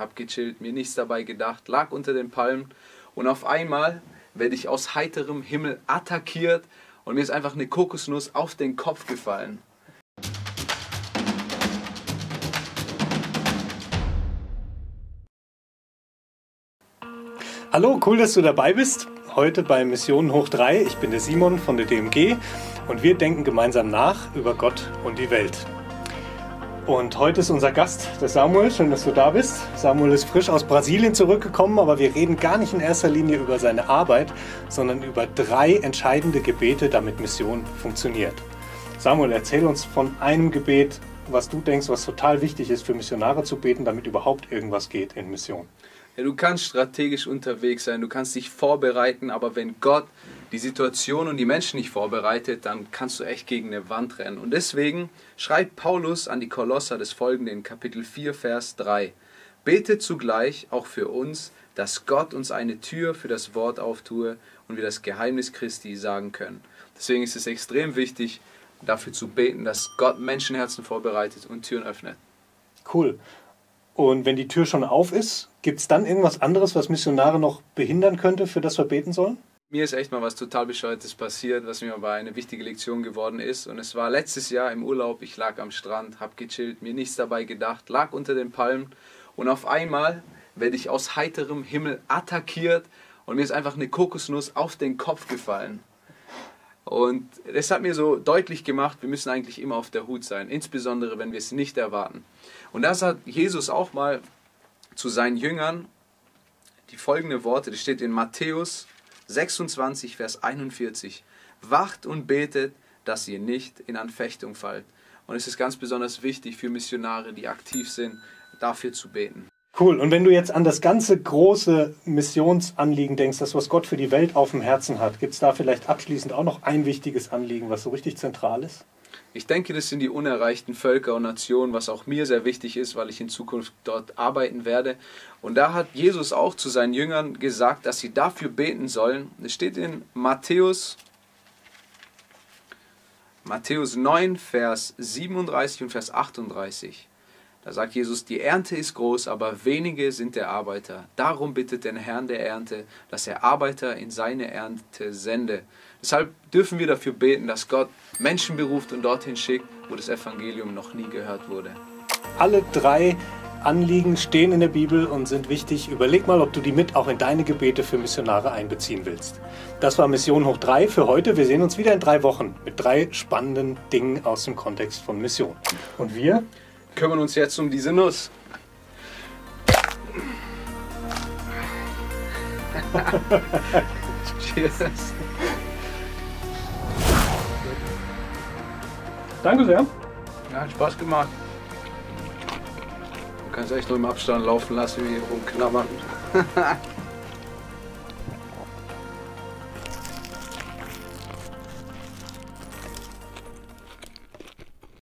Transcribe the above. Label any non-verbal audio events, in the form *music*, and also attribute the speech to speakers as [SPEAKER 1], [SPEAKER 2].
[SPEAKER 1] hab gechillt, mir nichts dabei gedacht, lag unter den Palmen und auf einmal werde ich aus heiterem Himmel attackiert und mir ist einfach eine Kokosnuss auf den Kopf gefallen.
[SPEAKER 2] Hallo, cool, dass du dabei bist. Heute bei Mission Hoch 3. Ich bin der Simon von der DMG und wir denken gemeinsam nach über Gott und die Welt. Und heute ist unser Gast, der Samuel. Schön, dass du da bist. Samuel ist frisch aus Brasilien zurückgekommen, aber wir reden gar nicht in erster Linie über seine Arbeit, sondern über drei entscheidende Gebete, damit Mission funktioniert. Samuel, erzähl uns von einem Gebet, was du denkst, was total wichtig ist für Missionare zu beten, damit überhaupt irgendwas geht in Mission.
[SPEAKER 1] Ja, du kannst strategisch unterwegs sein, du kannst dich vorbereiten, aber wenn Gott die Situation und die Menschen nicht vorbereitet, dann kannst du echt gegen eine Wand rennen. Und deswegen schreibt Paulus an die Kolosser des folgenden Kapitel 4, Vers 3. Betet zugleich auch für uns, dass Gott uns eine Tür für das Wort auftue und wir das Geheimnis Christi sagen können. Deswegen ist es extrem wichtig, dafür zu beten, dass Gott Menschenherzen vorbereitet und Türen öffnet.
[SPEAKER 2] Cool. Und wenn die Tür schon auf ist, gibt es dann irgendwas anderes, was Missionare noch behindern könnte, für das wir beten sollen?
[SPEAKER 1] Mir ist echt mal was total Bescheuertes passiert, was mir aber eine wichtige Lektion geworden ist. Und es war letztes Jahr im Urlaub, ich lag am Strand, hab gechillt, mir nichts dabei gedacht, lag unter den Palmen und auf einmal werde ich aus heiterem Himmel attackiert und mir ist einfach eine Kokosnuss auf den Kopf gefallen. Und das hat mir so deutlich gemacht, wir müssen eigentlich immer auf der Hut sein, insbesondere wenn wir es nicht erwarten. Und das hat Jesus auch mal zu seinen Jüngern die folgende Worte, das steht in Matthäus 26, Vers 41. Wacht und betet, dass ihr nicht in Anfechtung fallt. Und es ist ganz besonders wichtig für Missionare, die aktiv sind, dafür zu beten.
[SPEAKER 2] Cool. Und wenn du jetzt an das ganze große Missionsanliegen denkst, das, was Gott für die Welt auf dem Herzen hat, gibt es da vielleicht abschließend auch noch ein wichtiges Anliegen, was so richtig zentral ist?
[SPEAKER 1] Ich denke, das sind die unerreichten Völker und Nationen, was auch mir sehr wichtig ist, weil ich in Zukunft dort arbeiten werde. Und da hat Jesus auch zu seinen Jüngern gesagt, dass sie dafür beten sollen. Es steht in Matthäus, Matthäus 9, Vers 37 und Vers 38. Da sagt Jesus, die Ernte ist groß, aber wenige sind der Arbeiter. Darum bittet den Herrn der Ernte, dass er Arbeiter in seine Ernte sende. Deshalb dürfen wir dafür beten, dass Gott Menschen beruft und dorthin schickt, wo das Evangelium noch nie gehört wurde.
[SPEAKER 2] Alle drei Anliegen stehen in der Bibel und sind wichtig. Überleg mal, ob du die mit auch in deine Gebete für Missionare einbeziehen willst. Das war Mission Hoch 3 für heute. Wir sehen uns wieder in drei Wochen mit drei spannenden Dingen aus dem Kontext von Mission. Und wir
[SPEAKER 1] kümmern uns jetzt um diese Nuss. *laughs* Cheers.
[SPEAKER 2] Danke sehr.
[SPEAKER 1] Ja, hat Spaß gemacht. Du kannst echt nur im Abstand laufen lassen, wie hier rumknabbern. *laughs*